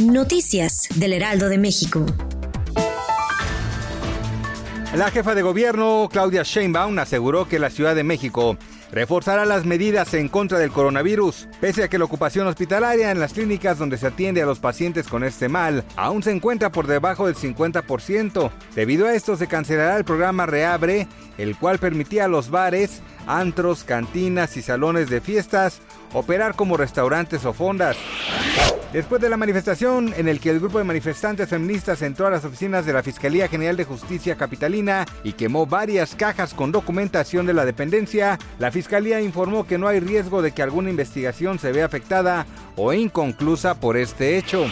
Noticias del Heraldo de México. La jefa de gobierno, Claudia Sheinbaum, aseguró que la Ciudad de México reforzará las medidas en contra del coronavirus, pese a que la ocupación hospitalaria en las clínicas donde se atiende a los pacientes con este mal aún se encuentra por debajo del 50%. Debido a esto se cancelará el programa Reabre, el cual permitía a los bares, antros, cantinas y salones de fiestas operar como restaurantes o fondas. Después de la manifestación en el que el grupo de manifestantes feministas entró a las oficinas de la Fiscalía General de Justicia Capitalina y quemó varias cajas con documentación de la dependencia, la Fiscalía informó que no hay riesgo de que alguna investigación se vea afectada o inconclusa por este hecho.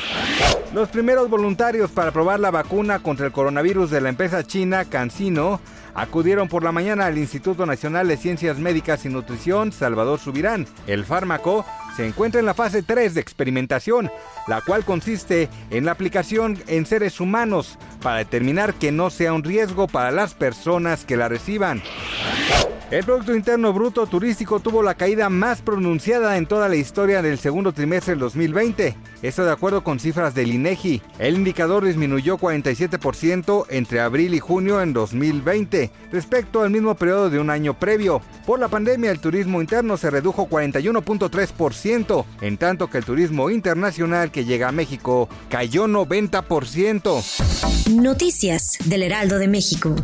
Los primeros voluntarios para probar la vacuna contra el coronavirus de la empresa china CanSino acudieron por la mañana al Instituto Nacional de Ciencias Médicas y Nutrición Salvador Subirán. El fármaco se encuentra en la fase 3 de experimentación, la cual consiste en la aplicación en seres humanos para determinar que no sea un riesgo para las personas que la reciban. El Producto Interno Bruto turístico tuvo la caída más pronunciada en toda la historia del segundo trimestre del 2020. Esto de acuerdo con cifras del INEGI. El indicador disminuyó 47% entre abril y junio en 2020 respecto al mismo periodo de un año previo. Por la pandemia el turismo interno se redujo 41.3%, en tanto que el turismo internacional que llega a México cayó 90%. Noticias del Heraldo de México.